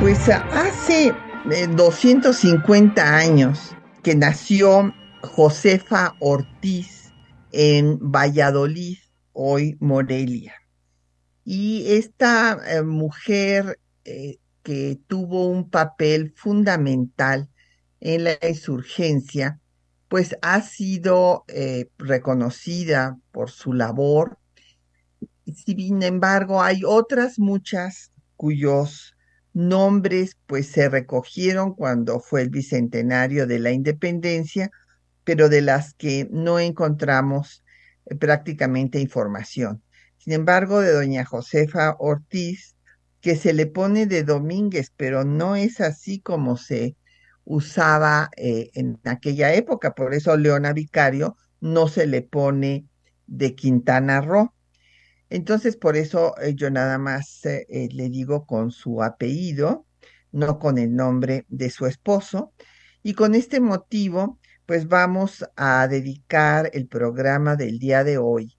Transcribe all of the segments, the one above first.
Pues hace 250 eh, años que nació Josefa Ortiz en Valladolid, hoy Morelia. Y esta eh, mujer eh, que tuvo un papel fundamental en la insurgencia, pues ha sido reconocida por su labor. Sin embargo, hay otras muchas cuyos nombres pues se recogieron cuando fue el bicentenario de la independencia, pero de las que no encontramos eh, prácticamente información. Sin embargo, de doña Josefa Ortiz, que se le pone de Domínguez, pero no es así como se usaba eh, en aquella época, por eso Leona Vicario no se le pone de Quintana Roo. Entonces, por eso eh, yo nada más eh, le digo con su apellido, no con el nombre de su esposo. Y con este motivo, pues vamos a dedicar el programa del día de hoy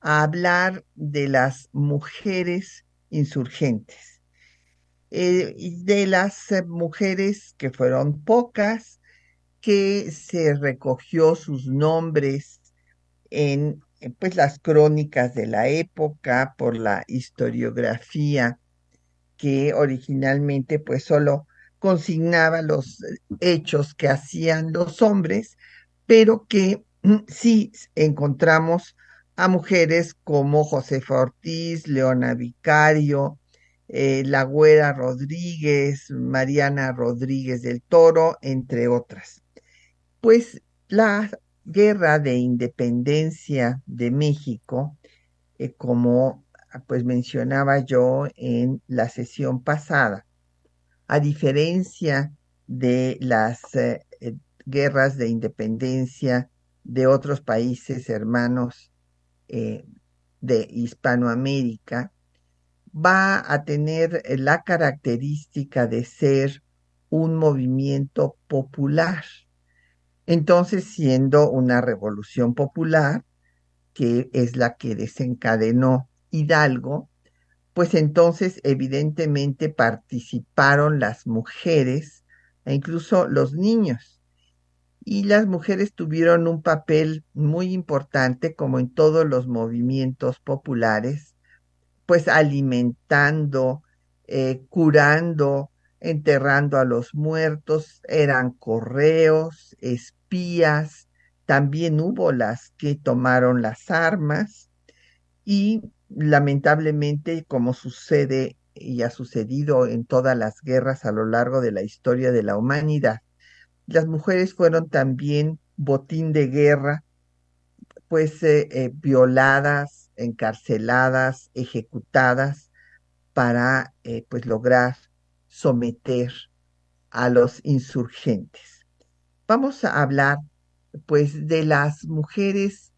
a hablar de las mujeres insurgentes eh, de las eh, mujeres que fueron pocas, que se recogió sus nombres en pues las crónicas de la época por la historiografía que originalmente pues solo consignaba los hechos que hacían los hombres, pero que sí encontramos a mujeres como Josefa Ortiz, Leona Vicario, eh, La Güera Rodríguez, Mariana Rodríguez del Toro, entre otras. Pues la guerra de independencia de México, eh, como pues mencionaba yo en la sesión pasada, a diferencia de las eh, guerras de independencia de otros países hermanos de Hispanoamérica, va a tener eh, la característica de ser un movimiento popular. Entonces, siendo una revolución popular, que es la que desencadenó Hidalgo, pues entonces evidentemente participaron las mujeres e incluso los niños. Y las mujeres tuvieron un papel muy importante, como en todos los movimientos populares, pues alimentando, eh, curando, enterrando a los muertos, eran correos, espías, también hubo las que tomaron las armas y lamentablemente, como sucede y ha sucedido en todas las guerras a lo largo de la historia de la humanidad, las mujeres fueron también botín de guerra, pues eh, eh, violadas, encarceladas, ejecutadas para eh, pues lograr someter a los insurgentes. Vamos a hablar pues de las mujeres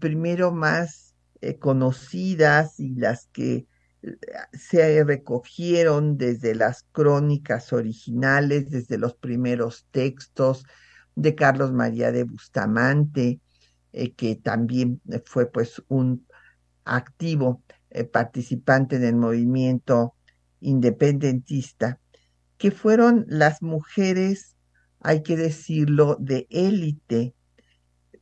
primero más eh, conocidas y las que eh, se recogieron desde las crónicas originales, desde los primeros textos de Carlos María de Bustamante, que también fue pues un activo eh, participante del movimiento independentista, que fueron las mujeres, hay que decirlo, de élite,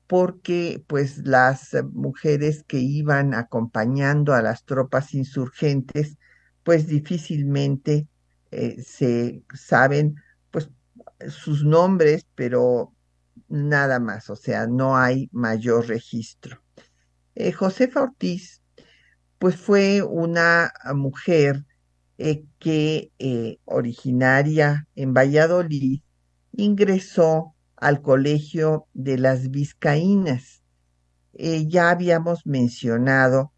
porque pues las mujeres que iban acompañando a las tropas insurgentes, pues difícilmente eh, se saben pues sus nombres, pero nada más, o sea, no hay mayor registro. Eh, Josefa Ortiz, pues fue una mujer eh, que eh, originaria en Valladolid ingresó al colegio de las Vizcaínas. ya habíamos mencionado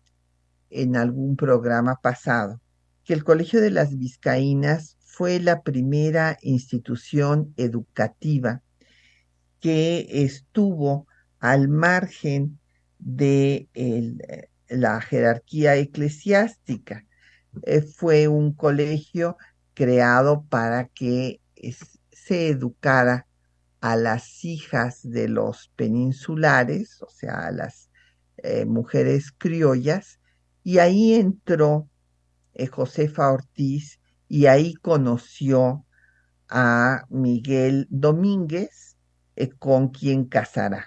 en algún programa pasado que el colegio de las Vizcaínas fue la primera institución educativa que estuvo al margen de la jerarquía eclesiástica. Eh, fue un colegio creado para que se educara a las hijas de los peninsulares, o sea, a las eh, mujeres criollas, y ahí entró eh, Josefa Ortiz y ahí conoció a Miguel Domínguez, con quien casará.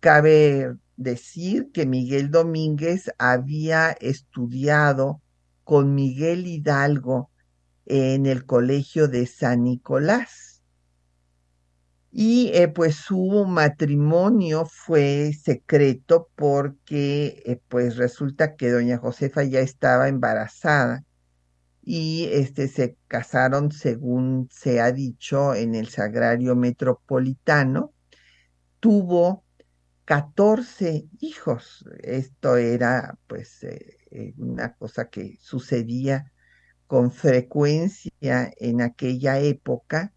cabe decir que Miguel Domínguez había estudiado con Miguel Hidalgo en el colegio de San Nicolás. Y eh, pues su matrimonio fue secreto porque eh, pues resulta que doña Josefa ya estaba embarazada y este se casaron según se ha dicho en el Sagrario Metropolitano. Tuvo 14 hijos. Esto era pues eh, eh, una cosa que sucedía con frecuencia en aquella época,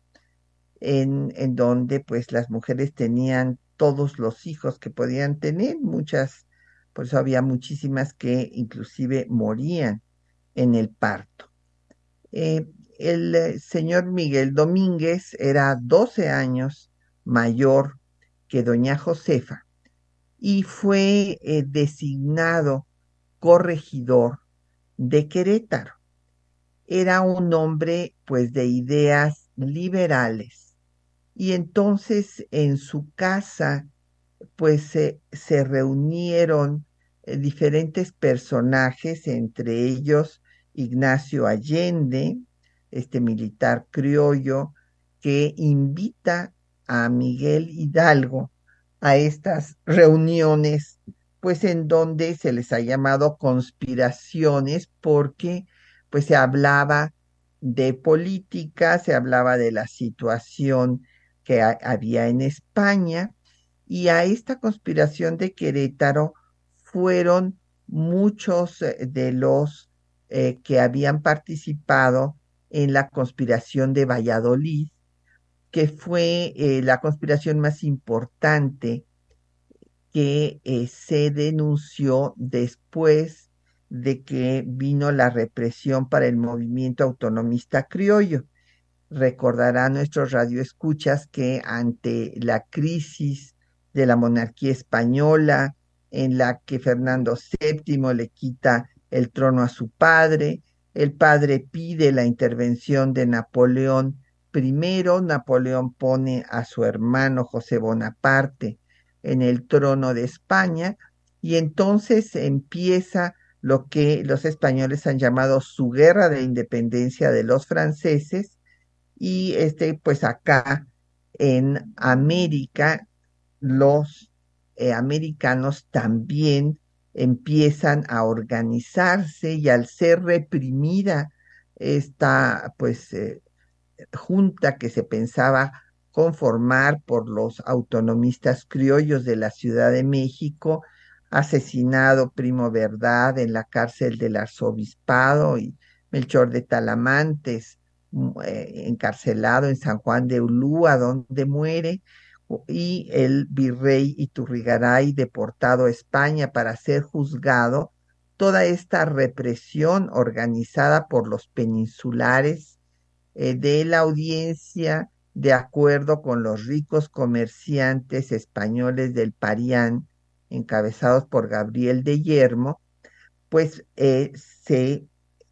en, en, donde pues las mujeres tenían todos los hijos que podían tener, muchas, por eso había muchísimas que inclusive morían en el parto. Eh, el señor Miguel Domínguez era 12 años mayor que doña Josefa y fue eh, designado corregidor de Querétaro. Era un hombre pues de ideas liberales y entonces en su casa pues se reunieron eh, diferentes personajes, entre ellos Ignacio Allende, este militar criollo, que invita a Miguel Hidalgo a estas reuniones, pues en donde se les ha llamado conspiraciones porque pues se hablaba de política, se hablaba de la situación que había en España y a esta conspiración de Querétaro fueron muchos eh, de los eh, que habían participado en la conspiración de Valladolid que fue eh, la conspiración más importante que eh, se denunció después de que vino la represión para el movimiento autonomista criollo. Recordará nuestros radioescuchas que ante la crisis de la monarquía española, en la que Fernando VII le quita el trono a su padre, el padre pide la intervención de Napoleón Primero, Napoleón pone a su hermano José Bonaparte en el trono de España y entonces empieza lo que los españoles han llamado su guerra de independencia de los franceses y este pues acá en América los eh, americanos también empiezan a organizarse y al ser reprimida esta pues eh, junta que se pensaba conformar por los autonomistas criollos de la Ciudad de México, asesinado Primo Verdad en la cárcel del arzobispado y Melchor de Talamantes eh, encarcelado en San Juan de Ulúa, donde muere, y el virrey Iturrigaray deportado a España para ser juzgado, toda esta represión organizada por los peninsulares eh, de la audiencia de acuerdo con los ricos comerciantes españoles del Parián, encabezados por Gabriel de Yermo, pues eh, se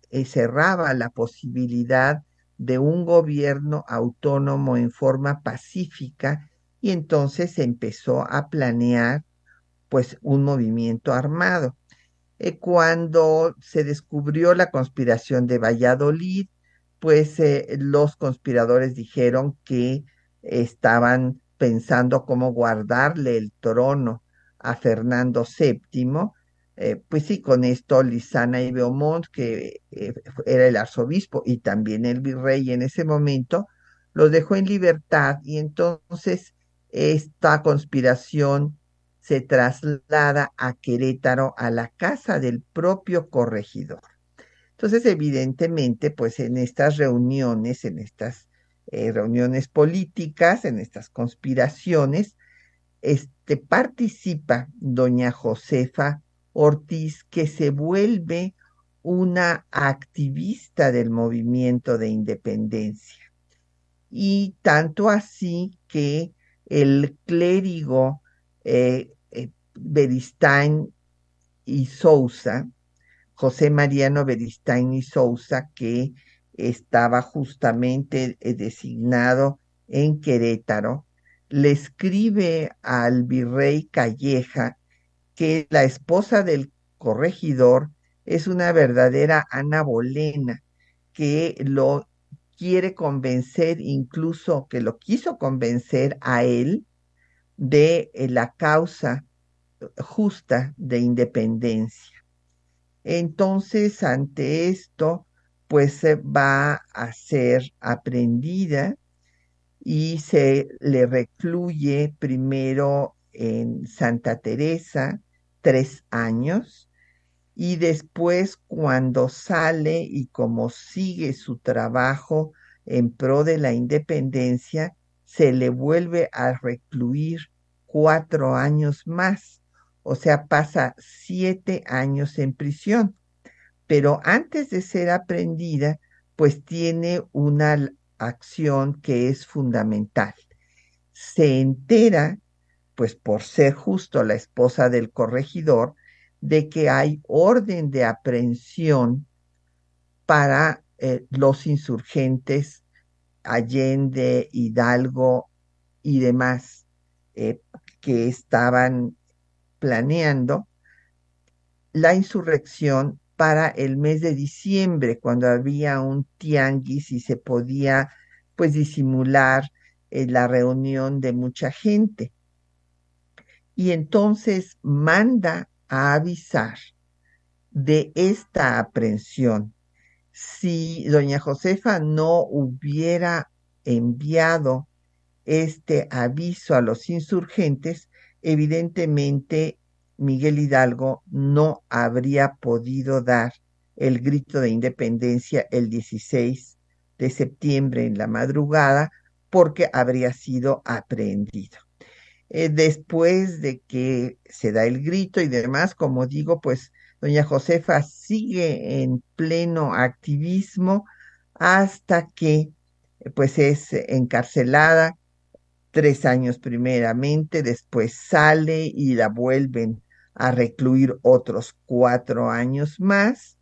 eh, cerraba la posibilidad de un gobierno autónomo en forma pacífica y entonces se empezó a planear pues un movimiento armado. cuando se descubrió la conspiración de Valladolid, pues los conspiradores dijeron que estaban pensando cómo guardarle el trono a Fernando VII. Eh, pues sí, con esto Lisana y Beaumont, que eh, era el arzobispo y también el virrey en ese momento, los dejó en libertad y entonces esta conspiración se traslada a Querétaro, a la casa del propio corregidor. Entonces, evidentemente, pues en estas reuniones, en estas eh, reuniones políticas, en estas conspiraciones, este, participa doña Josefa Ortiz, que se vuelve una activista del movimiento de independencia. Y tanto así que el clérigo eh, eh, Beristain y Sousa, José Mariano Beristain y Sousa, que estaba justamente eh, designado en Querétaro, le escribe al virrey Calleja que la esposa del corregidor es una verdadera Ana Bolena, que lo quiere convencer, incluso que lo quiso convencer a él de eh, la causa justa de independencia. Entonces, ante esto, pues va a ser aprendida y se le recluye primero en Santa Teresa tres años y después cuando sale y como sigue su trabajo en pro de la independencia, se le vuelve a recluir cuatro años más, o sea, pasa siete años en prisión. Pero antes de ser aprendida, pues tiene una acción que es fundamental. Se entera, pues por ser justo la esposa del corregidor, de que hay orden de aprehensión para eh, los insurgentes Allende, Hidalgo y demás eh, que estaban planeando la insurrección para el mes de diciembre, cuando había un tianguis y se podía pues disimular eh, la reunión de mucha gente. Y entonces manda a avisar de esta aprehensión. Si doña Josefa no hubiera enviado este aviso a los insurgentes, evidentemente Miguel Hidalgo no habría podido dar el grito de independencia el 16 de septiembre en la madrugada porque habría sido aprehendido. Eh, después de que se da el grito y demás, como digo, pues doña Josefa sigue en pleno activismo hasta que pues es encarcelada tres años primeramente, después sale y la vuelven a recluir otros cuatro años más.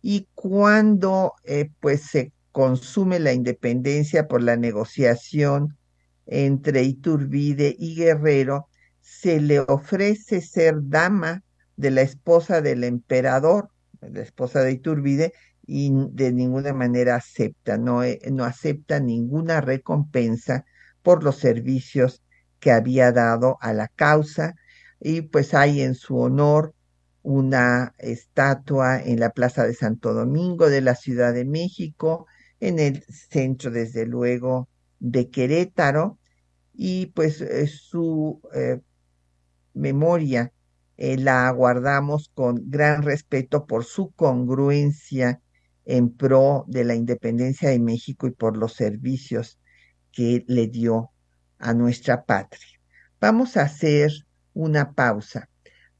Y cuando eh, pues se consume la independencia por la negociación entre Iturbide y Guerrero, se le ofrece ser dama de la esposa del emperador, la esposa de Iturbide, y de ninguna manera acepta, no, eh, no acepta ninguna recompensa por los servicios que había dado a la causa, y pues hay en su honor una estatua en la Plaza de Santo Domingo de la Ciudad de México, en el centro, desde luego, de Querétaro. Y pues eh, su eh, memoria eh, la guardamos con gran respeto por su congruencia en pro de la independencia de México y por los servicios que le dio a nuestra patria. Vamos a hacer una pausa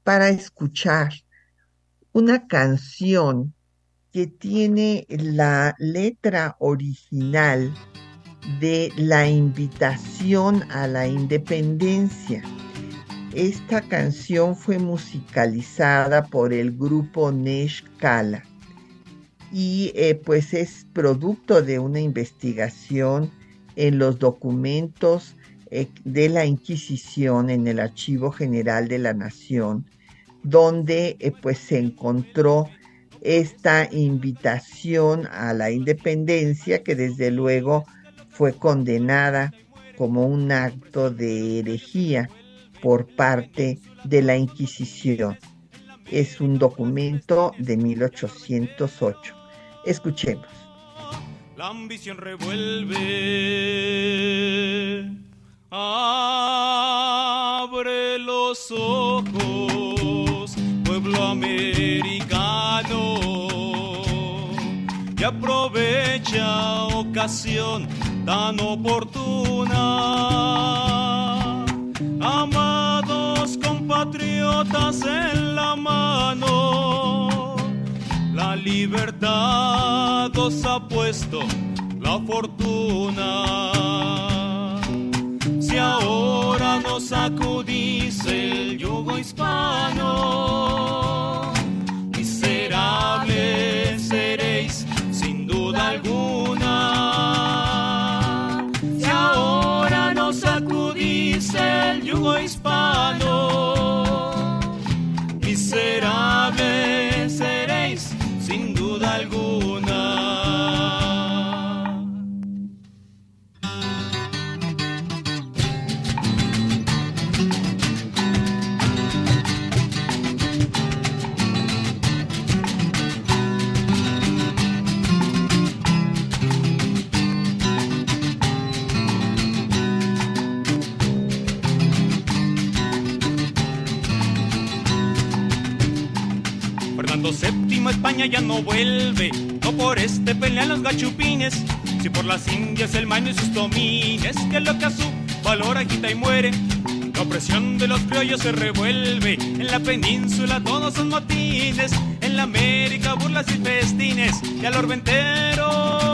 para escuchar una canción que tiene la letra original de la invitación a la independencia. Esta canción fue musicalizada por el grupo Nesh Kala y eh, pues es producto de una investigación en los documentos eh, de la Inquisición en el Archivo General de la Nación, donde eh, pues se encontró esta invitación a la independencia que desde luego fue condenada como un acto de herejía por parte de la Inquisición. Es un documento de 1808. Escuchemos. La ambición revuelve, abre los ojos, pueblo americano dicha ocasión tan oportuna. Amados compatriotas en la mano, libertad os ha puesto la fortuna. Si ahora nos sacudís el yugo hispano, miserables seréis sin duda alguna. Si ahora nos sacudís el yugo hispano, Ya no vuelve, no por este pelean los gachupines, si por las indias el maño y sus domines, que lo que a su valor agita y muere. La opresión de los criollos se revuelve, en la península todos son motines, en la América burlas y festines, y al orbe entero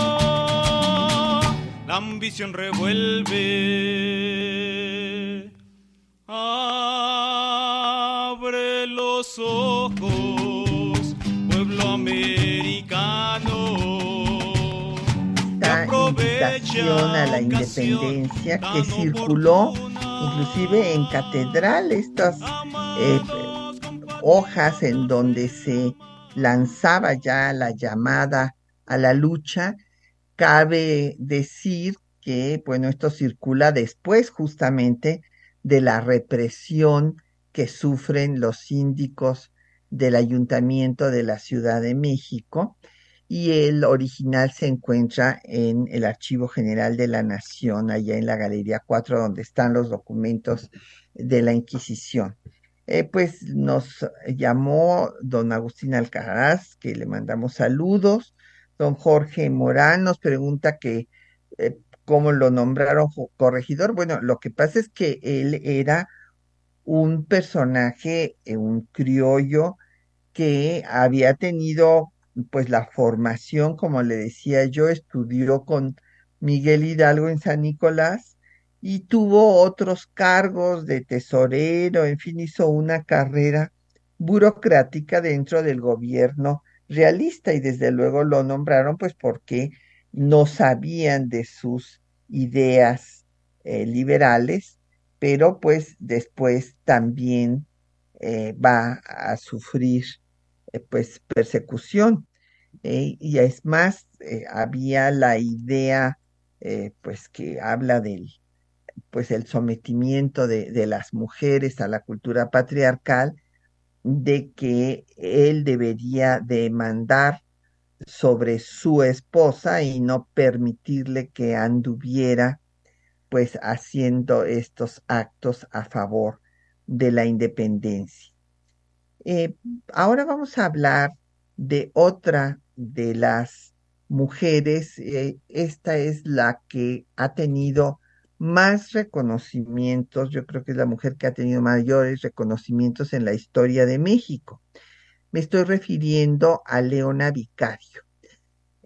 la ambición revuelve. Abre a la independencia que circuló inclusive en catedral, estas eh, hojas en donde se lanzaba ya la llamada a la lucha. Cabe decir que, bueno, esto circula después justamente de la represión que sufren los síndicos del ayuntamiento de la Ciudad de México y el original se encuentra en el Archivo General de la Nación, allá en la Galería 4, donde están los documentos de la Inquisición. Eh, pues nos llamó don Agustín Alcaraz, que le mandamos saludos. Don Jorge Morán nos pregunta que eh, cómo lo nombraron corregidor. Bueno, lo que pasa es que él era un personaje, eh, un criollo que había tenido pues la formación, como le decía yo, estudió con Miguel Hidalgo en San Nicolás y tuvo otros cargos de tesorero, en fin, hizo una carrera burocrática dentro del gobierno realista y desde luego lo nombraron pues porque no sabían de sus ideas eh, liberales, pero pues después también eh, va a sufrir eh, pues persecución. Y es más, eh, había la idea eh, pues que habla del pues el sometimiento de, de las mujeres a la cultura patriarcal, de que él debería demandar sobre su esposa y no permitirle que anduviera pues haciendo estos actos a favor de la independencia. Eh, ahora vamos a hablar de otra de las mujeres. eh, esta es la que ha tenido más reconocimientos, yo creo que es la mujer que ha tenido mayores reconocimientos en la historia de México. Me estoy refiriendo a Leona Vicario.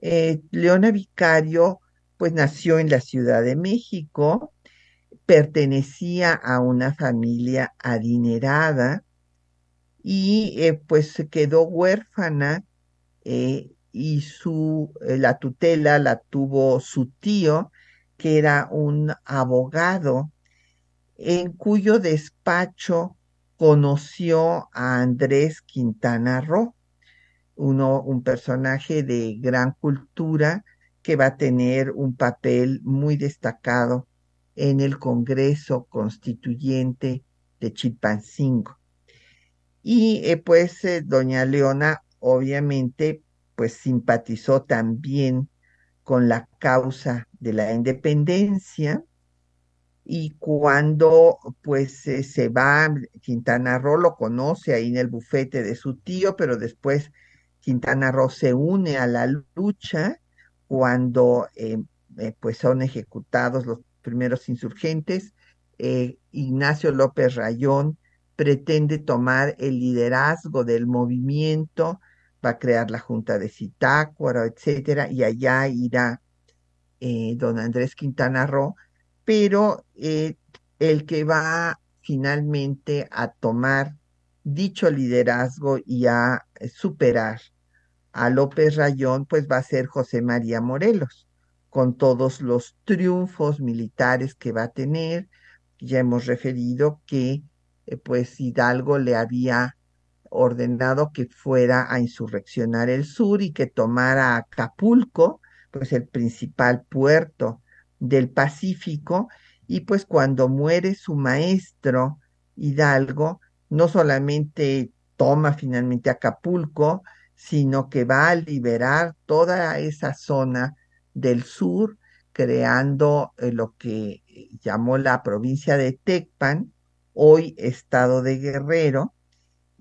Eh, Leona Vicario, pues nació en la Ciudad de México, pertenecía a una familia adinerada y eh, pues se quedó huérfana y su, eh, la tutela la tuvo su tío, que era un abogado, en cuyo despacho conoció a Andrés Quintana Roo, uno, un personaje de gran cultura que va a tener un papel muy destacado en el Congreso Constituyente de Chilpancingo. Y eh, pues eh, doña Leona obviamente pues simpatizó también con la causa de la independencia. Y cuando pues eh, se va, Quintana Roo lo conoce ahí en el bufete de su tío, pero después Quintana Roo se une a la lucha cuando pues son ejecutados los primeros insurgentes, Ignacio López Rayón pretende tomar el liderazgo del movimiento, va a crear la Junta de Zitácuaro, etcétera, y allá irá eh, don Andrés Quintana Roo, pero eh, el que va finalmente a tomar dicho liderazgo y a superar a López Rayón, pues va a ser José María Morelos, con todos los triunfos militares que va a tener. Ya hemos referido que eh, pues Hidalgo le había ordenado que fuera a insurreccionar el sur y que tomara Acapulco, pues el principal puerto del Pacífico, y pues cuando muere su maestro Hidalgo, no solamente toma finalmente Acapulco, sino que va a liberar toda esa zona del sur, creando eh, lo que llamó la provincia de Tecpan, hoy estado de Guerrero,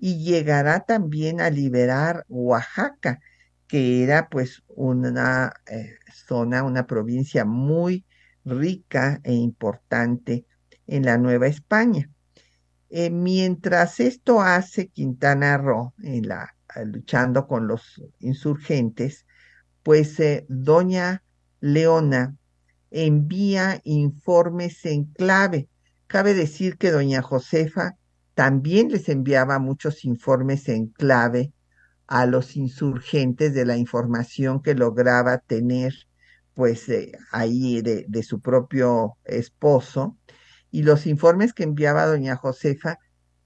y llegará también a liberar Oaxaca, que era pues una eh, zona, una provincia muy rica e importante en la Nueva España. Eh, mientras esto hace Quintana Roo, en la, luchando con los insurgentes, pues eh, doña Leona envía informes en clave Cabe decir que doña Josefa también les enviaba muchos informes en clave a los insurgentes de la información que lograba tener pues eh, ahí de, su propio esposo y los informes que enviaba doña Josefa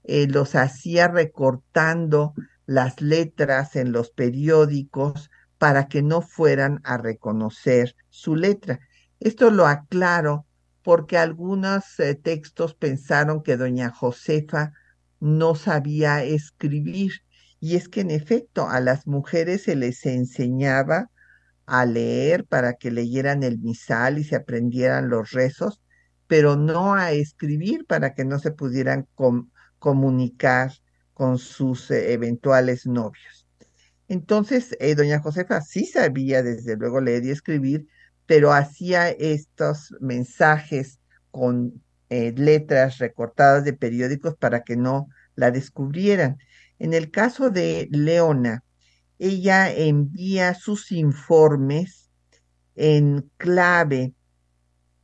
eh, los hacía recortando las letras en los periódicos para que no fueran a reconocer su letra. Esto lo aclaro porque algunos eh, textos pensaron que doña Josefa no sabía escribir. Y es que en efecto a las mujeres se les enseñaba a leer para que leyeran el misal y se aprendieran los rezos, pero no a escribir para que no se pudieran comunicar con sus eh, eventuales novios. Entonces, eh, doña Josefa sí sabía desde luego leer y escribir, pero hacía estos mensajes con eh, letras recortadas de periódicos para que no la descubrieran. En el caso de Leona, ella envía sus informes en clave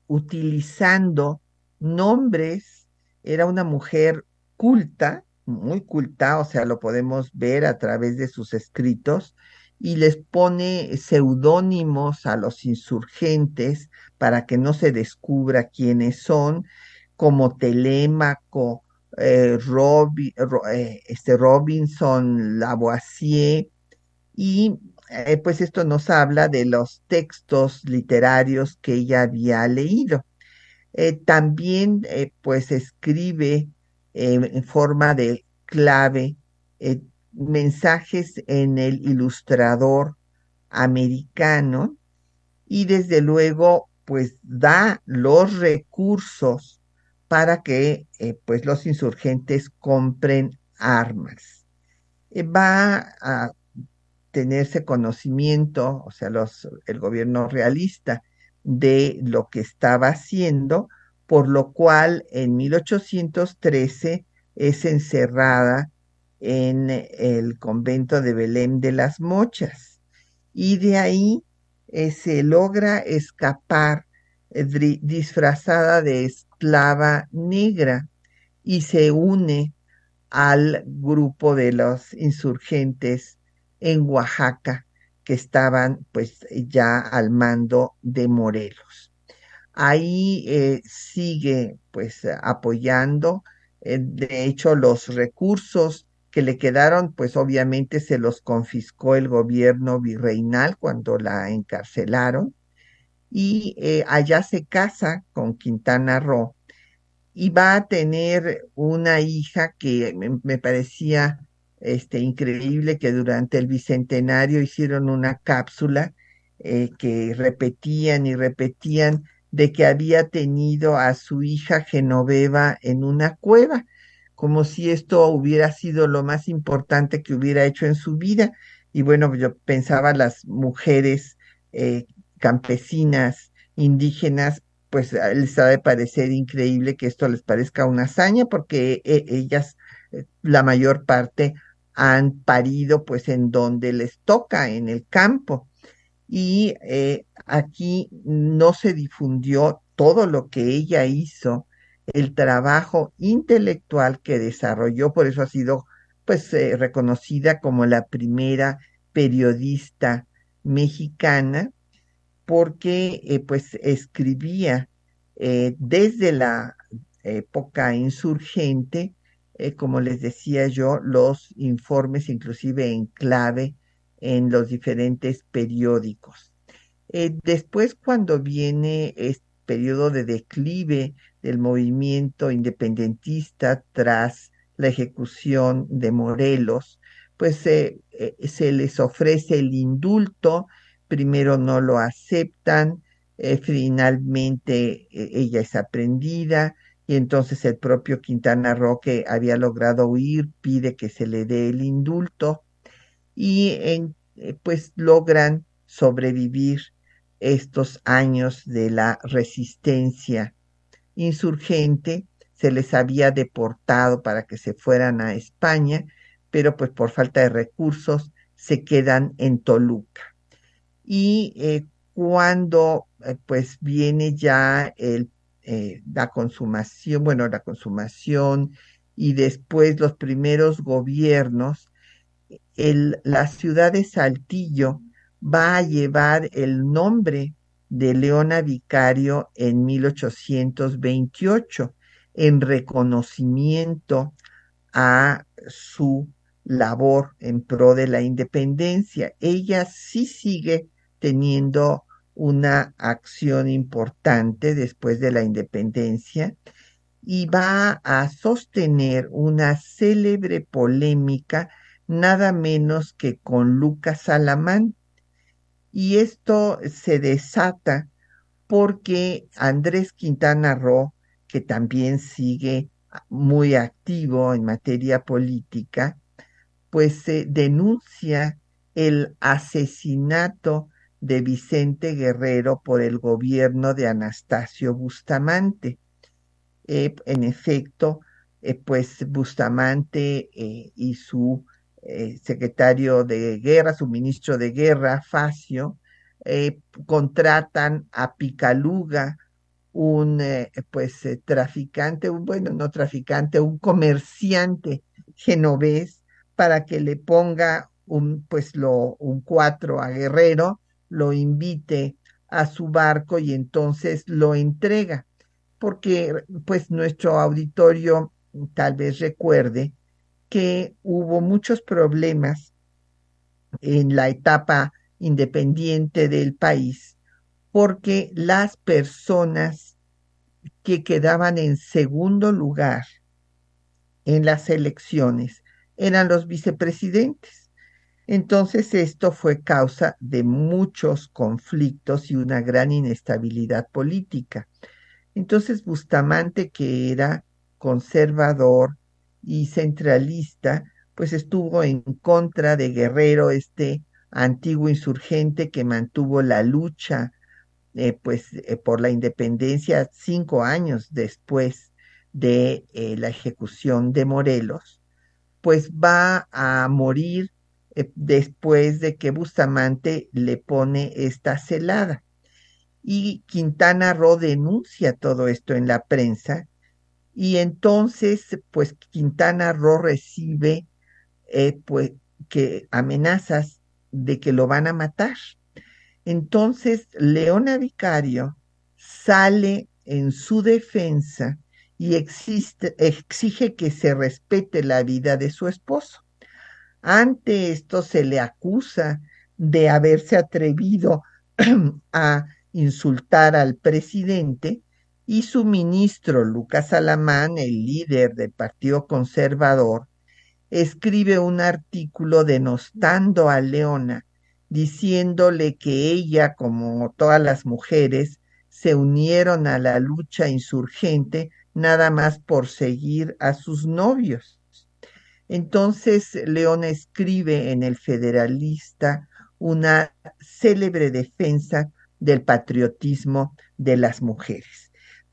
utilizando nombres, era una mujer culta, muy culta, o sea, lo podemos ver a través de sus escritos, y les pone seudónimos a los insurgentes para que no se descubra quiénes son, como Telémaco, eh, eh, este Robinson, Lavoisier, y eh, pues esto nos habla de los textos literarios que ella había leído. también pues escribe en forma de clave mensajes en el ilustrador americano y desde luego pues da los recursos para que eh, pues los insurgentes compren armas. Eh, va a tenerse conocimiento, o sea, los, el gobierno realista de lo que estaba haciendo, por lo cual en 1813 es encerrada en el convento de Belén de las Mochas. Y de ahí eh, se logra escapar eh, disfrazada de esclava negra y se une al grupo de los insurgentes en Oaxaca que estaban pues ya al mando de Morelos. Ahí eh, sigue pues apoyando, de hecho los recursos que le quedaron, pues obviamente se los confiscó el gobierno virreinal cuando la encarcelaron. Y eh, allá se casa con Quintana Roo y va a tener una hija que me, parecía este, increíble que durante el bicentenario hicieron una cápsula eh, que repetían y repetían de que había tenido a su hija Genoveva en una cueva como si esto hubiera sido lo más importante que hubiera hecho en su vida. Y bueno, yo pensaba las mujeres eh, campesinas indígenas, pues les ha de parecer increíble que esto les parezca una hazaña porque eh, ellas, eh, la mayor parte, han parido pues en donde les toca, en el campo. Y eh, aquí no se difundió todo lo que ella hizo, el trabajo intelectual que desarrolló, por eso ha sido pues reconocida como la primera periodista mexicana porque eh, pues escribía eh, desde la época insurgente, eh, como les decía yo, los informes inclusive en clave en los diferentes periódicos. después, cuando viene este periodo de declive del movimiento independentista tras la ejecución de Morelos, pues se les ofrece el indulto primero no lo aceptan, eh, finalmente eh, ella es aprendida y entonces el propio Quintana Roo que había logrado huir pide que se le dé el indulto y eh, pues logran sobrevivir estos años de la resistencia insurgente, se les había deportado para que se fueran a España, pero pues por falta de recursos se quedan en Toluca. Y eh, cuando eh, pues viene ya el, eh, la consumación, bueno, la consumación y después los primeros gobiernos, el, la ciudad de Saltillo va a llevar el nombre de Leona Vicario en 1828 en reconocimiento a su labor en pro de la independencia. Ella sí sigue teniendo una acción importante después de la independencia y va a sostener una célebre polémica nada menos que con Lucas Alamán. Y esto se desata porque Andrés Quintana Roo, que también sigue muy activo en materia política, pues se denuncia el asesinato de Vicente Guerrero por el gobierno de Anastasio Bustamante. Eh, en efecto, eh, pues Bustamante eh, y su secretario de guerra, su ministro de guerra, Facio, contratan a Picaluga, un pues traficante, un, bueno, no traficante, un comerciante genovés, para que le ponga un, pues lo, un cuatro a Guerrero lo invite a su barco y entonces lo entrega, porque pues nuestro auditorio tal vez recuerde que hubo muchos problemas en la etapa independiente del país, porque las personas que quedaban en segundo lugar en las elecciones eran los vicepresidentes. Entonces esto fue causa de muchos conflictos y una gran inestabilidad política. Entonces Bustamante, que era conservador y centralista, pues estuvo en contra de Guerrero, este antiguo insurgente que mantuvo la lucha eh, pues eh, por la independencia cinco años después de eh, la ejecución de Morelos, pues va a morir después de que Bustamante le pone esta celada. Y Quintana Roo denuncia todo esto en la prensa y entonces pues Quintana Roo recibe eh, pues que amenazas de que lo van a matar. Entonces Leona Vicario sale en su defensa y exige que se respete la vida de su esposo. Ante esto se le acusa de haberse atrevido a insultar al presidente y su ministro Lucas Alamán, el líder del Partido Conservador, escribe un artículo denostando a Leona, diciéndole que ella, como todas las mujeres, se unieron a la lucha insurgente nada más por seguir a sus novios. Entonces León escribe en el Federalista una célebre defensa del patriotismo de las mujeres.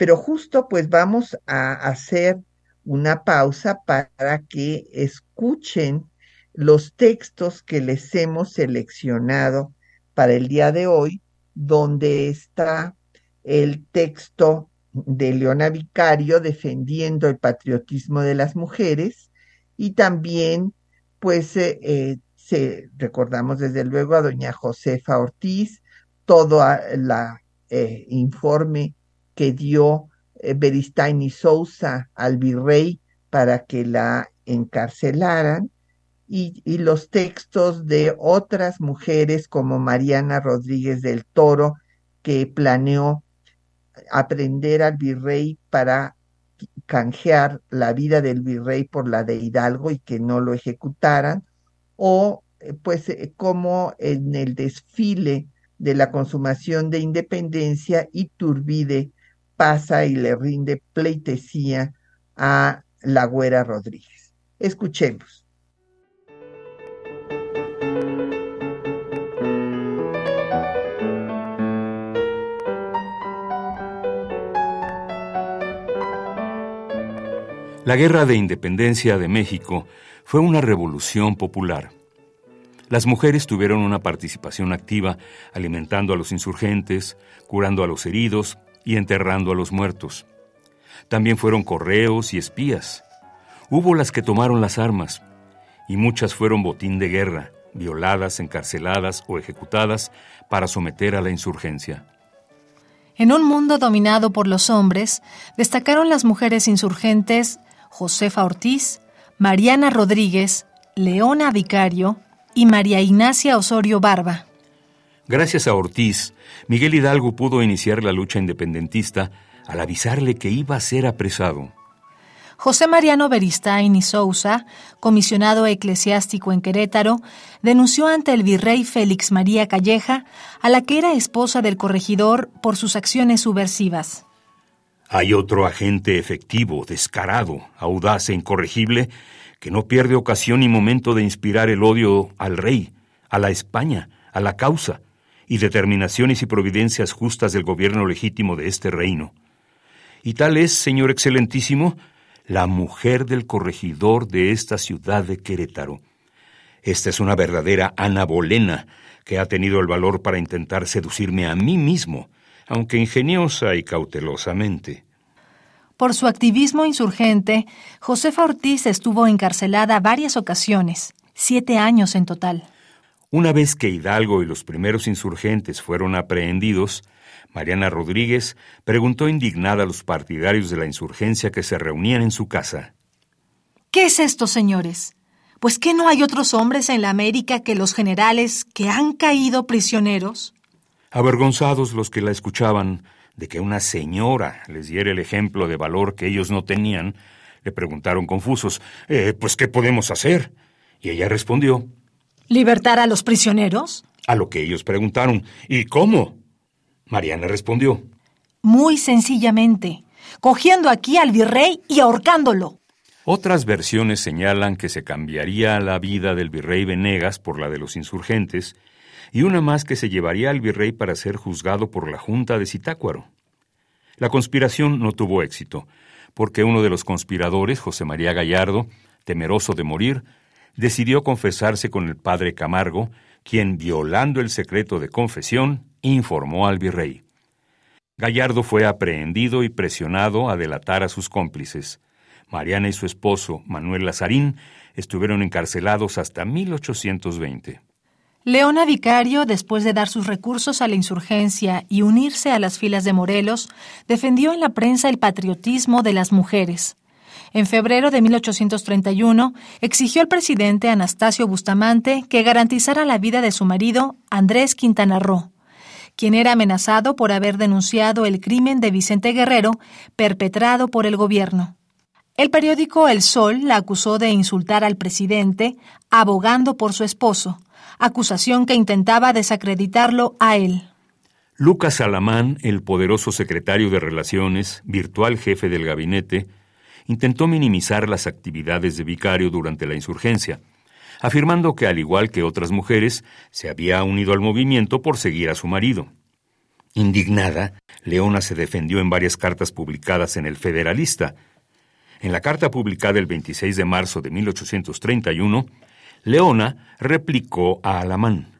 Pero justo pues vamos a hacer una pausa para que escuchen los textos que les hemos seleccionado para el día de hoy, donde está el texto de Leona Vicario defendiendo el patriotismo de las mujeres y también pues eh, eh, se, recordamos desde luego a doña Josefa Ortiz, todo el eh, informe que dio Beristain y Sousa al virrey para que la encarcelaran. Y, y, los textos de otras mujeres como Mariana Rodríguez del Toro, que planeó aprender al virrey para canjear la vida del virrey por la de Hidalgo y que no lo ejecutaran, o eh, pues eh, como en el desfile de la consumación de independencia, Iturbide pasa y le rinde pleitesía a la Güera Rodríguez. Escuchemos. La Guerra de Independencia de México fue una revolución popular. Las mujeres tuvieron una participación activa alimentando a los insurgentes, curando a los heridos y enterrando a los muertos. También fueron correos y espías. Hubo las que tomaron las armas y muchas fueron botín de guerra, violadas, encarceladas o ejecutadas para someter a la insurgencia. En un mundo dominado por los hombres, destacaron las mujeres insurgentes Josefa Ortiz, Mariana Rodríguez, Leona Vicario y María Ignacia Osorio Barba. Gracias a Ortiz, Miguel Hidalgo pudo iniciar la lucha independentista al avisarle que iba a ser apresado. José Mariano Beristain y Sousa, comisionado eclesiástico en Querétaro, denunció ante el virrey Félix María Calleja a la que era esposa del corregidor por sus acciones subversivas. Hay otro agente efectivo, descarado, audaz e incorregible, que no pierde ocasión ni momento de inspirar el odio al rey, a la España, a la causa, y determinaciones y providencias justas del gobierno legítimo de este reino. Y tal es, señor excelentísimo, la mujer del corregidor de esta ciudad de Querétaro. Esta es una verdadera Ana Bolena, que ha tenido el valor para intentar seducirme a mí mismo, aunque ingeniosa y cautelosamente. Por su activismo insurgente, Josefa Ortiz estuvo encarcelada varias ocasiones, siete años en total. Una vez que Hidalgo y los primeros insurgentes fueron aprehendidos, Mariana Rodríguez preguntó indignada a los partidarios de la insurgencia que se reunían en su casa. ¿Qué es esto, señores? Pues que no hay otros hombres en la América que los generales que han caído prisioneros. Avergonzados los que la escuchaban de que una señora les diera el ejemplo de valor que ellos no tenían, le preguntaron confusos, eh, pues ¿qué podemos hacer? Y ella respondió, ¿Libertar a los prisioneros? A lo que ellos preguntaron, ¿y cómo? Mariana respondió, Muy sencillamente, cogiendo aquí al virrey y ahorcándolo. Otras versiones señalan que se cambiaría la vida del virrey Venegas por la de los insurgentes y una más que se llevaría al virrey para ser juzgado por la Junta de Zitácuaro. La conspiración no tuvo éxito, porque uno de los conspiradores, José María Gallardo, temeroso de morir, decidió confesarse con el padre Camargo, quien, violando el secreto de confesión, informó al virrey. Gallardo fue aprehendido y presionado a delatar a sus cómplices. Mariana y su esposo, Manuel Lazarín, estuvieron encarcelados hasta 1820. Leona Vicario, después de dar sus recursos a la insurgencia y unirse a las filas de Morelos, defendió en la prensa el patriotismo de las mujeres. En febrero de 1831, exigió al presidente Anastasio Bustamante que garantizara la vida de su marido, Andrés Quintana Roo, quien era amenazado por haber denunciado el crimen de Vicente Guerrero perpetrado por el gobierno. El periódico El Sol la acusó de insultar al presidente, abogando por su esposo, acusación que intentaba desacreditarlo a él. Lucas Alamán, el poderoso secretario de Relaciones, virtual jefe del gabinete, intentó minimizar las actividades de Vicario durante la insurgencia, afirmando que al igual que otras mujeres, se había unido al movimiento por seguir a su marido. Indignada, Leona se defendió en varias cartas publicadas en El Federalista. En la carta publicada el 26 de marzo de 1831, Leona replicó a Alamán.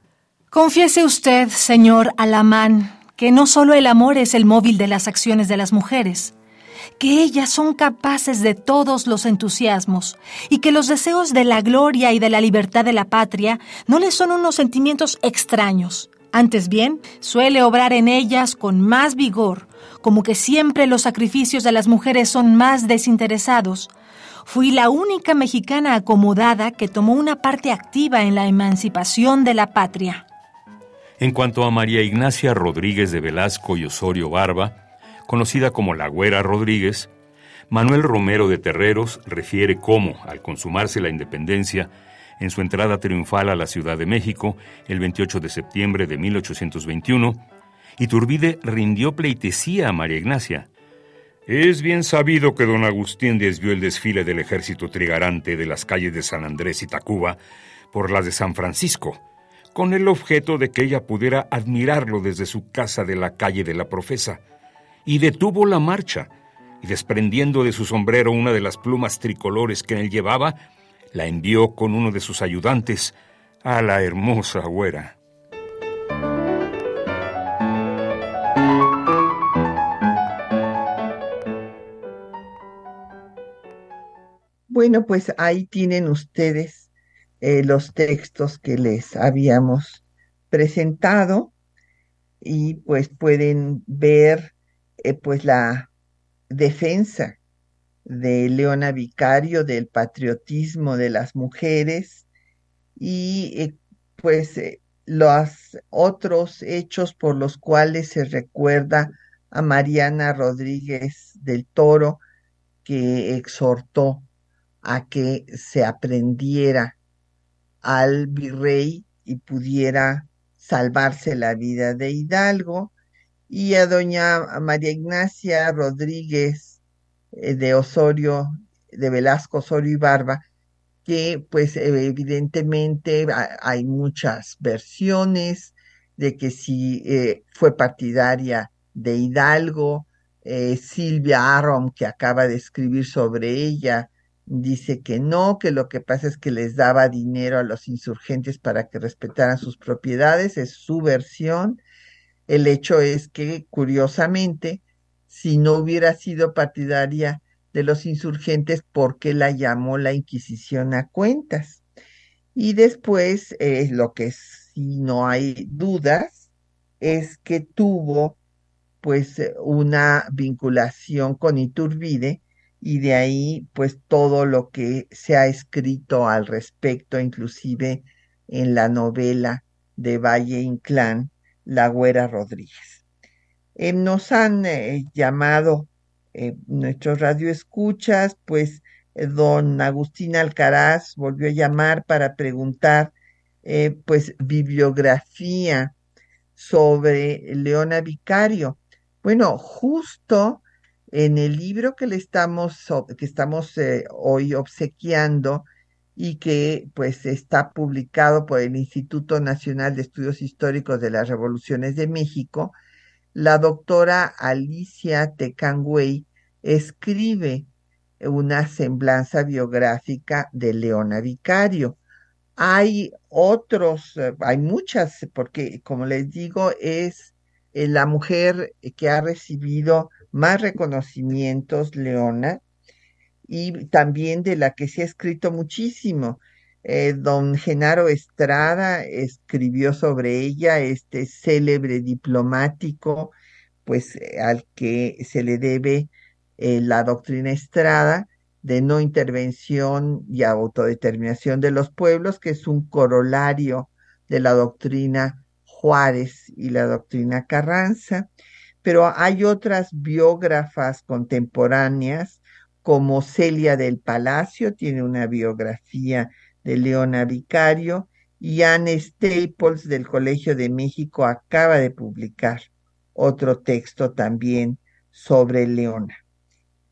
Confiese usted, señor Alamán, que no solo el amor es el móvil de las acciones de las mujeres, que ellas son capaces de todos los entusiasmos y que los deseos de la gloria y de la libertad de la patria no les son unos sentimientos extraños. Antes bien, suele obrar en ellas con más vigor, como que siempre los sacrificios de las mujeres son más desinteresados. Fui la única mexicana acomodada que tomó una parte activa en la emancipación de la patria. En cuanto a María Ignacia Rodríguez de Velasco y Osorio Barba, conocida como la Güera Rodríguez, Manuel Romero de Terreros refiere cómo, al consumarse la independencia, en su entrada triunfal a la Ciudad de México el 28 de septiembre de 1821, Iturbide rindió pleitesía a María Ignacia. Es bien sabido que don Agustín desvió el desfile del ejército trigarante de las calles de San Andrés y Tacuba por las de San Francisco, con el objeto de que ella pudiera admirarlo desde su casa de la calle de la Profesa y detuvo la marcha, y desprendiendo de su sombrero una de las plumas tricolores que él llevaba, la envió con uno de sus ayudantes a la hermosa güera. Bueno, pues ahí tienen ustedes eh, los textos que les habíamos presentado y pues pueden ver eh, pues la defensa de Leona Vicario del patriotismo de las mujeres y eh, pues eh, los otros hechos por los cuales se recuerda a Mariana Rodríguez del Toro que exhortó a que se aprendiera al virrey y pudiera salvarse la vida de Hidalgo y a doña María Ignacia Rodríguez eh, de Osorio, de Velasco Osorio y Barba, que pues evidentemente hay muchas versiones de que si eh, fue partidaria de Hidalgo, eh, Silvia Arom, que acaba de escribir sobre ella, dice que no, que lo que pasa es que les daba dinero a los insurgentes para que respetaran sus propiedades, es su versión. El hecho es que, curiosamente, si no hubiera sido partidaria de los insurgentes, ¿por qué la llamó la Inquisición a cuentas? Y después, eh, lo que sí no hay dudas, es que tuvo pues una vinculación con Iturbide y de ahí pues todo lo que se ha escrito al respecto, inclusive en la novela de Valle Inclán, la Güera Rodríguez. Eh, nos han eh, llamado eh, nuestros radioescuchas, pues don Agustín Alcaraz volvió a llamar para preguntar pues bibliografía sobre Leona Vicario. Bueno, justo en el libro que le estamos, que estamos hoy obsequiando, y que pues está publicado por el Instituto Nacional de Estudios Históricos de las Revoluciones de México, la doctora Alicia Tecangüey escribe una semblanza biográfica de Leona Vicario. Hay otros, eh, hay muchas, porque como les digo, es eh, la mujer que ha recibido más reconocimientos, Leona, y también de la que se ha escrito muchísimo. Eh, don Genaro Estrada escribió sobre ella, este célebre diplomático, pues eh, al que se le debe eh, la doctrina Estrada de no intervención y autodeterminación de los pueblos, que es un corolario de la doctrina Juárez y la doctrina Carranza. Pero hay otras biógrafas contemporáneas como Celia del Palacio, tiene una biografía de Leona Vicario, y Anne Staples del Colegio de México acaba de publicar otro texto también sobre Leona.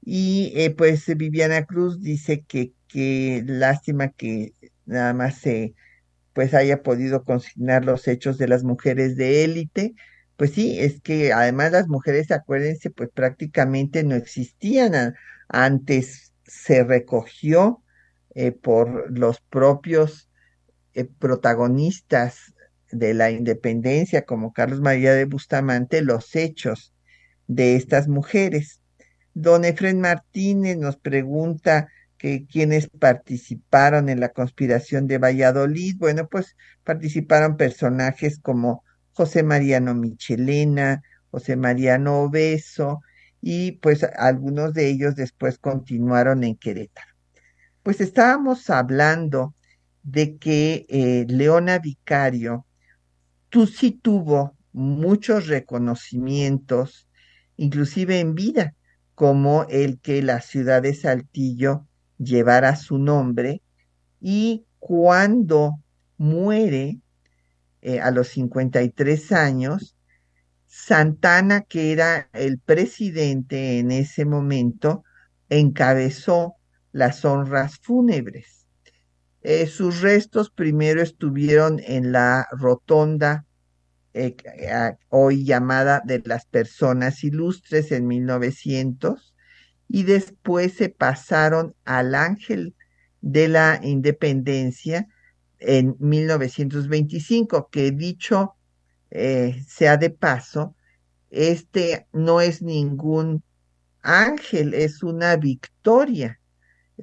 Y eh, pues Viviana Cruz dice que, que lástima que nada más se pues haya podido consignar los hechos de las mujeres de élite, Pues sí, es que además las mujeres, acuérdense, pues prácticamente no existían. Antes se recogió eh, por los propios eh, protagonistas de la independencia, como Carlos María de Bustamante, los hechos de estas mujeres. Don Efren Martínez nos pregunta que quienes participaron en la conspiración de Valladolid. Bueno, pues participaron personajes como José Mariano Michelena, José Mariano Obeso, y pues algunos de ellos después continuaron en Querétaro. Pues estábamos hablando de que eh, Leona Vicario tú sí tuvo muchos reconocimientos, inclusive en vida, como el que la ciudad de Saltillo llevara su nombre, y cuando muere eh, a los 53 años, Santana, que era el presidente en ese momento, encabezó las honras fúnebres. Eh, sus restos primero estuvieron en la rotonda eh, hoy llamada de las personas ilustres en 1900 y después se pasaron al Ángel de la Independencia en 1925, que dicho eh, sea de paso, este no es ningún ángel, es una victoria,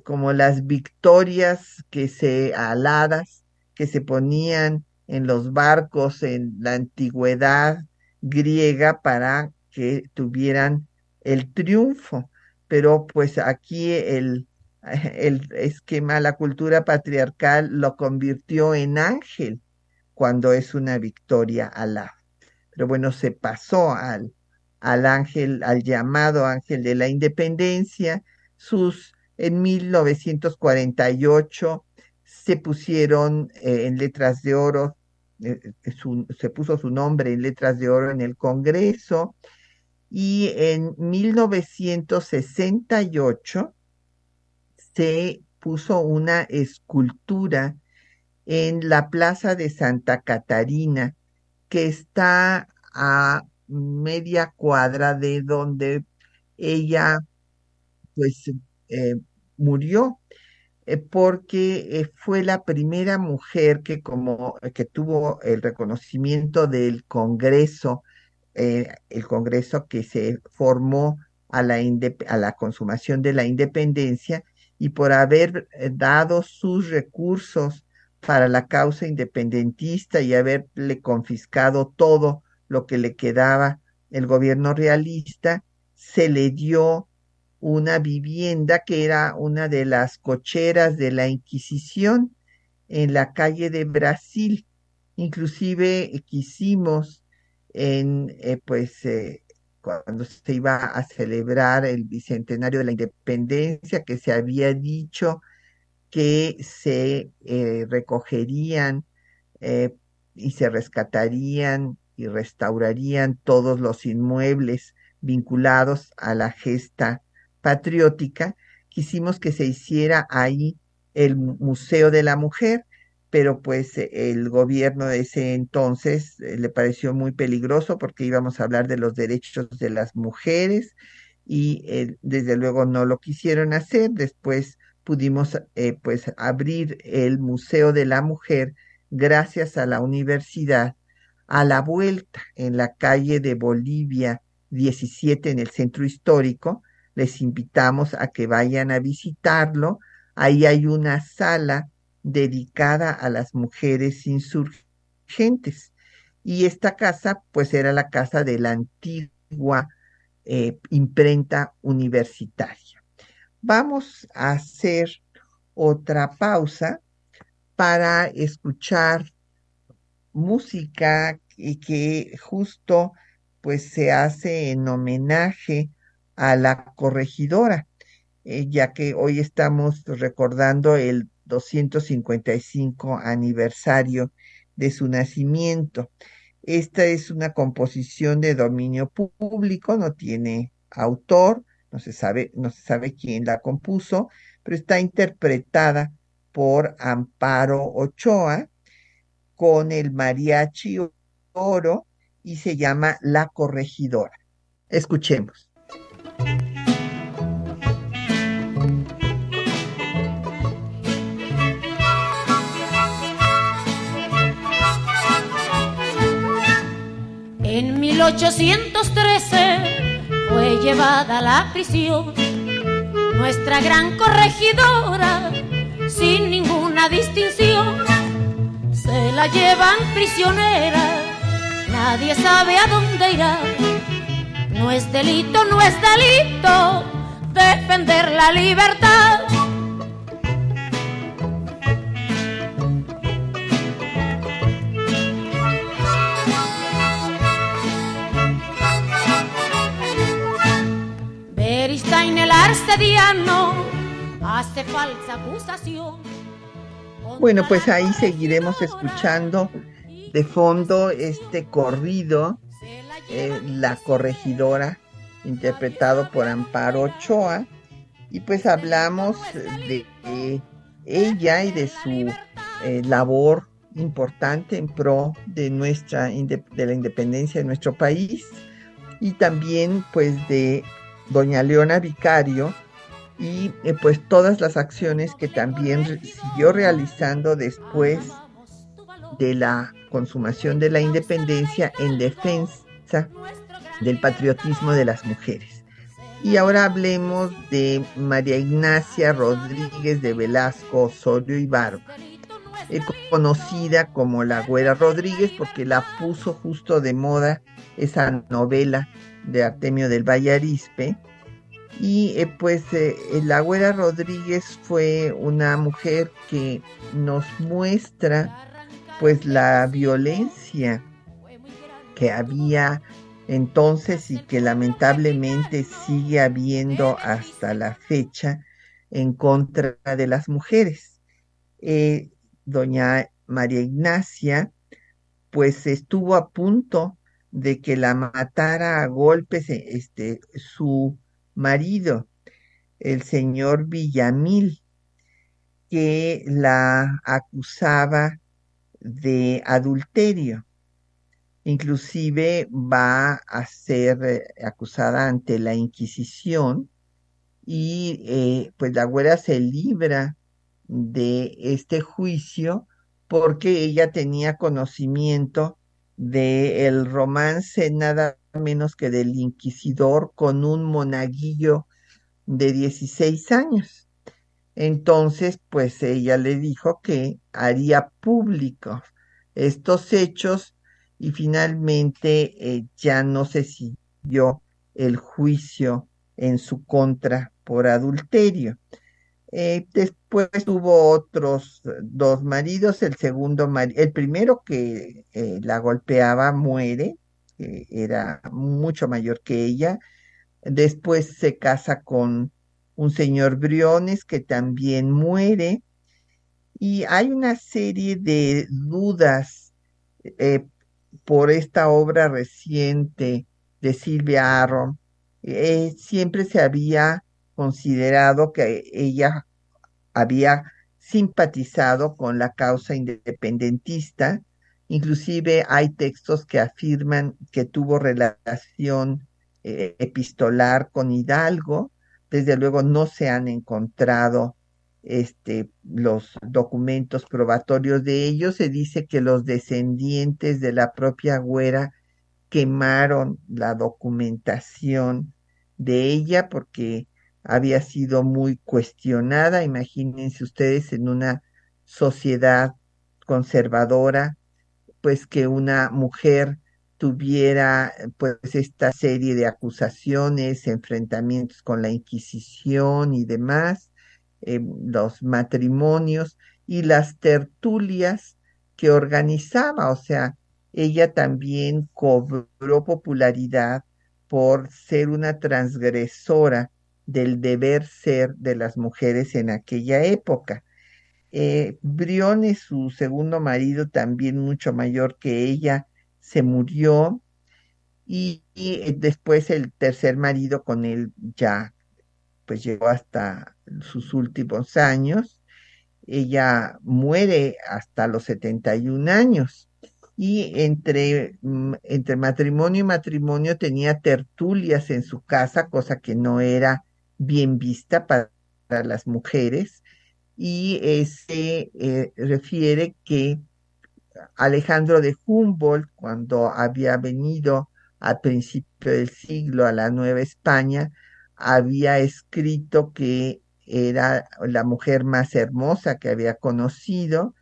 como las victorias que se aladas, que se ponían en los barcos en la antigüedad griega para que tuvieran el triunfo. Pero pues aquí el, el esquema, la cultura patriarcal lo convirtió en ángel cuando es una victoria alá. Pero bueno, se pasó al, al ángel, al llamado ángel de la independencia. Sus, en 1948 se pusieron eh, en letras de oro, eh, eh, se puso su nombre en letras de oro en el Congreso. Y en 1968 se puso una escultura en la plaza de Santa Catarina, que está a media cuadra de donde ella pues eh, murió eh, porque eh, fue la primera mujer que como que tuvo el reconocimiento del Congreso, el Congreso que se formó a la, a la consumación de la independencia y por haber eh, dado sus recursos para la causa independentista y haberle confiscado todo lo que le quedaba el gobierno realista, se le dio una vivienda que era una de las cocheras de la Inquisición en la calle de Brasil. Inclusive quisimos en eh, pues eh, cuando se iba a celebrar el bicentenario de la independencia, que se había dicho que se eh, recogerían eh, y se rescatarían y restaurarían todos los inmuebles vinculados a la gesta patriótica, quisimos que se hiciera ahí el Museo de la Mujer, pero pues eh, el gobierno de ese entonces eh, le pareció muy peligroso porque íbamos a hablar de los derechos de las mujeres y desde luego no lo quisieron hacer. Después pudimos pues abrir el Museo de la Mujer gracias a la universidad a la vuelta en la calle de Bolivia 17 en el centro histórico. Les invitamos a que vayan a visitarlo. Ahí hay una sala dedicada a las mujeres insurgentes. Y esta casa, pues era la casa de la antigua eh, imprenta universitaria. Vamos a hacer otra pausa para escuchar música y que justo pues se hace en homenaje a la corregidora, eh, ya que hoy estamos recordando el 255 aniversario de su nacimiento. Esta es una composición de dominio público, no tiene autor, no se sabe, no se sabe quién la compuso, pero está interpretada por Amparo Ochoa con el mariachi oro y se llama La Corregidora. Escuchemos. En 1813 fue llevada a la prisión nuestra gran corregidora sin ninguna distinción. Se la llevan prisionera, nadie sabe a dónde irá. No es delito, no es delito defender la libertad. El hace falsa acusación. Bueno, pues ahí seguiremos escuchando de fondo este corrido, eh, La Corregidora, interpretado por Amparo Ochoa. Y pues hablamos de, ella y de su eh, labor importante en pro de nuestra de la independencia de nuestro país y también pues de doña Leona Vicario, y eh, pues todas las acciones que también siguió realizando después de la consumación de la independencia en defensa del patriotismo de las mujeres. Y ahora hablemos de María Ignacia Rodríguez de Velasco Osorio y Barba, eh, conocida como la Güera Rodríguez porque la puso justo de moda esa novela de Artemio del Vallarispe. Y eh, pues eh, la Güera Rodríguez fue una mujer que nos muestra pues la violencia que había entonces y que lamentablemente sigue habiendo hasta la fecha en contra de las mujeres. Eh, doña María Ignacia pues estuvo a punto de que la matara a golpes este, su marido, el señor Villamil, que la acusaba de adulterio. Inclusive va a ser eh, acusada ante la Inquisición y eh, pues la güera se libra de este juicio porque ella tenía conocimiento de el romance nada menos que del inquisidor con un monaguillo de 16 años. Entonces, pues ella le dijo que haría público estos hechos y finalmente eh, ya no se siguió el juicio en su contra por adulterio. Eh, después tuvo otros dos maridos, el segundo el primero que eh, la golpeaba muere, era mucho mayor que ella. Después se casa con un señor Briones que también muere. Y hay una serie de dudas eh, por esta obra reciente de Silvia Aron. siempre se había considerado que ella había simpatizado con la causa independentista. Inclusive hay textos que afirman que tuvo relación eh, epistolar con Hidalgo. Desde luego no se han encontrado este, los documentos probatorios de ello. Se dice que los descendientes de la propia güera quemaron la documentación de ella porque había sido muy cuestionada. Imagínense ustedes en una sociedad conservadora, pues que una mujer tuviera pues esta serie de acusaciones, enfrentamientos con la Inquisición y demás, eh, los matrimonios y las tertulias que organizaba, o sea, ella también cobró popularidad por ser una transgresora del deber ser de las mujeres en aquella época. Eh, Briones, su segundo marido, también mucho mayor que ella, se murió. Y, después el tercer marido con él ya pues llegó hasta sus últimos años. Ella muere hasta los 71 años. Y entre, mm, entre matrimonio y matrimonio tenía tertulias en su casa, cosa que no era bien vista para, las mujeres, y se eh, refiere que Alejandro de Humboldt, cuando había venido al principio del siglo a la Nueva España, había escrito que era la mujer más hermosa que había conocido.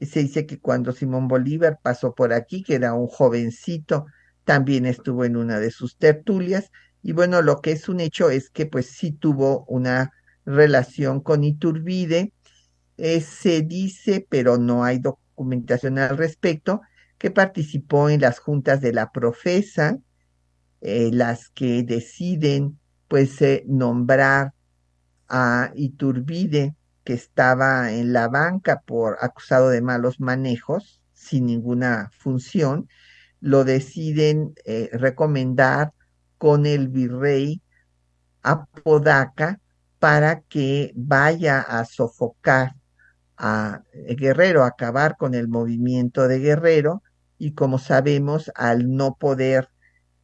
Se dice que cuando Simón Bolívar pasó por aquí, que era un jovencito, también estuvo en una de sus tertulias. Y bueno, lo que es un hecho es que pues sí tuvo una relación con Iturbide. Eh, se dice, pero no hay documentación al respecto, que participó en las juntas de la profesa, eh, las que deciden pues eh, nombrar a Iturbide, que estaba en la banca por acusado de malos manejos, sin ninguna función, lo deciden recomendar con el virrey Apodaca para que vaya a sofocar a Guerrero, acabar con el movimiento de Guerrero, y como sabemos, al no poder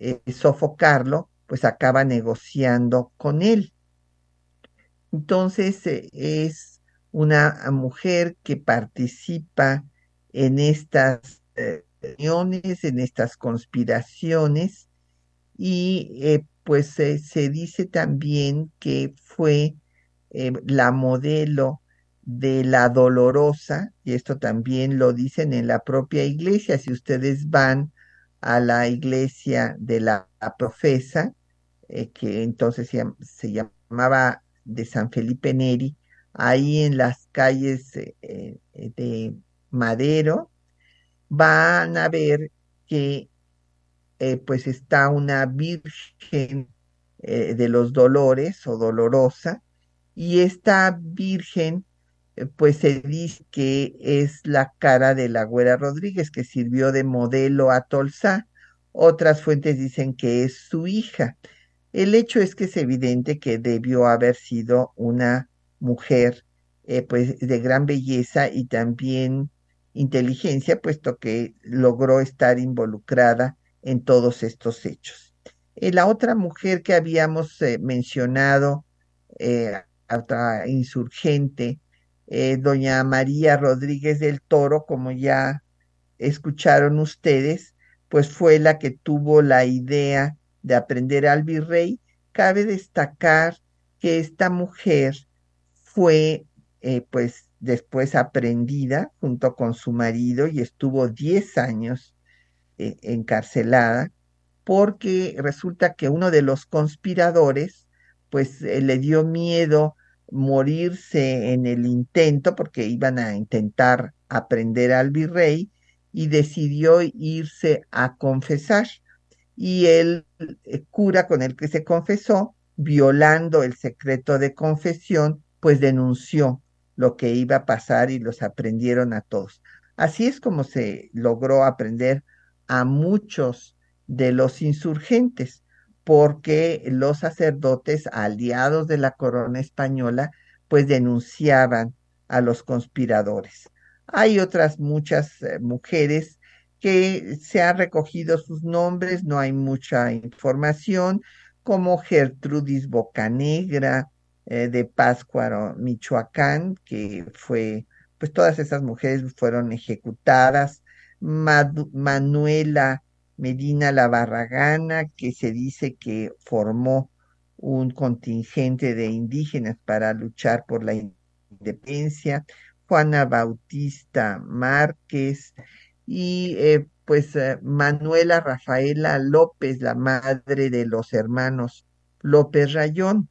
eh, sofocarlo, pues acaba negociando con él. Entonces eh, es una mujer que participa en estas eh, reuniones, en estas conspiraciones, y pues se dice también que fue la modelo de la dolorosa, y esto también lo dicen en la propia iglesia, si ustedes van a la iglesia de la, profesa, eh, que entonces se, llamaba de San Felipe Neri, ahí en las calles eh, eh, de Madero, van a ver que pues está una Virgen de los Dolores o Dolorosa, y esta Virgen eh, pues se dice que es la cara de la Güera Rodríguez, que sirvió de modelo a Tolsá. Otras fuentes dicen que es su hija. El hecho es que es evidente que debió haber sido una mujer eh, pues de gran belleza y también inteligencia, puesto que logró estar involucrada en todos estos hechos. Eh, la otra mujer que habíamos mencionado, otra insurgente, eh, doña María Rodríguez del Toro, como ya escucharon ustedes, pues fue la que tuvo la idea de aprender al virrey. Cabe destacar que esta mujer fue eh, pues después aprendida junto con su marido y estuvo 10 años eh, encarcelada porque resulta que uno de los conspiradores pues le dio miedo morirse en el intento, porque iban a intentar aprender al virrey, y decidió irse a confesar. Y el eh, cura con el que se confesó, violando el secreto de confesión, pues denunció lo que iba a pasar y los aprendieron a todos. Así es como se logró aprender a muchos de los insurgentes porque los sacerdotes aliados de la corona española pues denunciaban a los conspiradores. Hay otras muchas eh, mujeres que se han recogido sus nombres, no hay mucha información, como Gertrudis Bocanegra eh, de Páscuaro, Michoacán, que fue, pues todas esas mujeres fueron ejecutadas, Manuela Medina la Barragana, que se dice que formó un contingente de indígenas para luchar por la independencia, Juana Bautista Márquez y eh, pues eh, Manuela Rafaela López, la madre de los hermanos López Rayón,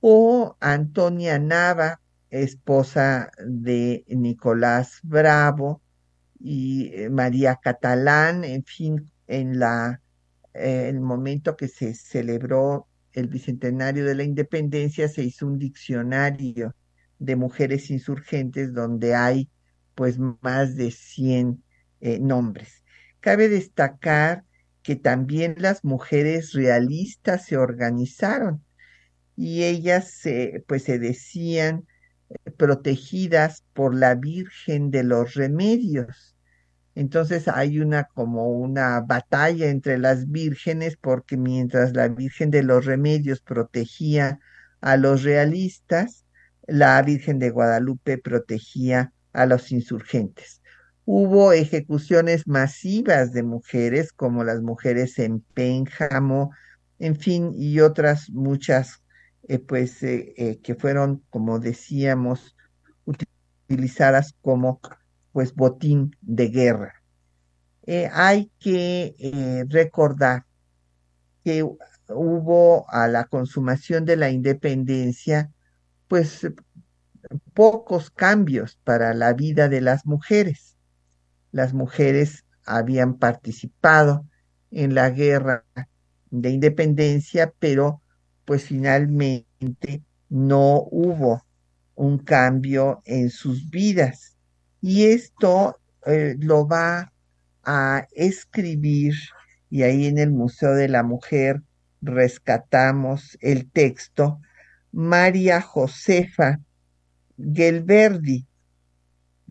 o Antonia Nava, esposa de Nicolás Bravo, y eh, María Catalán, en fin, en la eh, el momento que se celebró el bicentenario de la independencia se hizo un diccionario de mujeres insurgentes donde hay pues más de 100 eh, nombres. Cabe destacar que también las mujeres realistas se organizaron y ellas pues se decían protegidas por la Virgen de los Remedios Entonces hay una como una batalla entre las vírgenes porque mientras la Virgen de los Remedios protegía a los realistas, la Virgen de Guadalupe protegía a los insurgentes. Hubo ejecuciones masivas de mujeres, como las mujeres en Pénjamo, en fin, y otras muchas, eh, pues, eh, eh, que fueron, como decíamos, utilizadas como, pues, botín de guerra. hay que recordar que hubo a la consumación de la independencia, pues, pocos cambios para la vida de las mujeres. Las mujeres habían participado en la guerra de independencia, pero pues finalmente no hubo un cambio en sus vidas. Y esto eh, lo va a escribir, y ahí en el Museo de la Mujer rescatamos el texto, María Josefa Gelverdi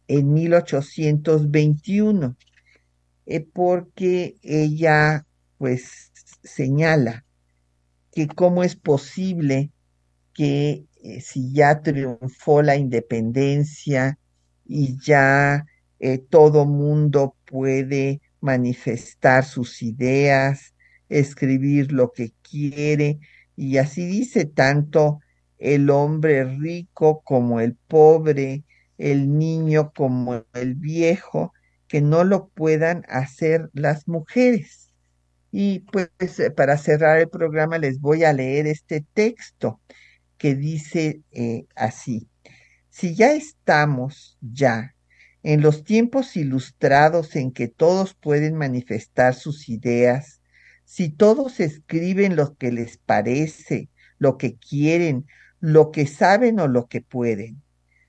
en 1821, eh, porque ella pues señala que cómo es posible que eh, si ya triunfó la independencia y ya eh, todo mundo puede manifestar sus ideas, escribir lo que quiere, y así dice tanto el hombre rico como el pobre, el niño como el viejo, que no lo puedan hacer las mujeres. Y pues eh, para cerrar el programa les voy a leer este texto que dice eh, así, si ya estamos ya en los tiempos ilustrados en que todos pueden manifestar sus ideas, si todos escriben lo que les parece, lo que quieren, lo que saben o lo que pueden.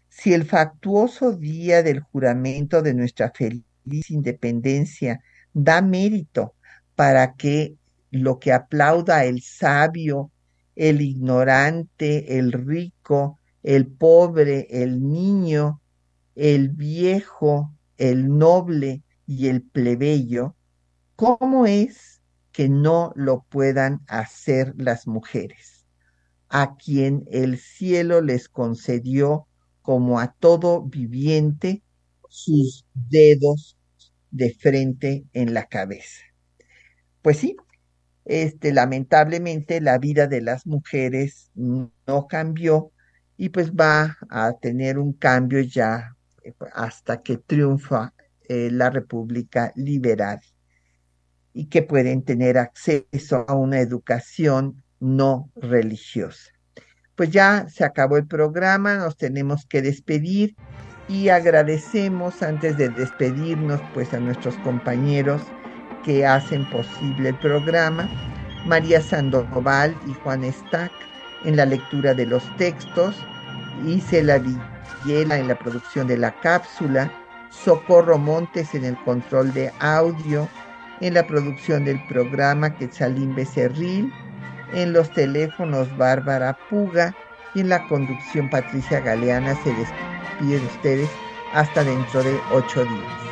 Si el factuoso día del juramento de nuestra feliz independencia da mérito para que lo que aplauda el sabio, el ignorante, el rico, el pobre, el niño, el viejo, el noble y el plebeyo, ¿cómo es que no lo puedan hacer las mujeres? a quien el cielo les concedió como a todo viviente sus dedos de frente en la cabeza. Pues sí, este, lamentablemente la vida de las mujeres no cambió y pues va a tener un cambio ya eh, hasta que triunfa eh, la República Liberal y que pueden tener acceso a una educación no religiosa. Pues ya se acabó el programa, nos tenemos que despedir y agradecemos antes de despedirnos pues a nuestros compañeros que hacen posible el programa, María Sandoval y Juan Stack en la lectura de los textos, Isela Villela en la producción de la cápsula, Socorro Montes en el control de audio, en la producción del programa Quetzalín Becerril, en los teléfonos Bárbara Puga. Y en la conducción Patricia Galeana. Se despide de ustedes hasta dentro de ocho días.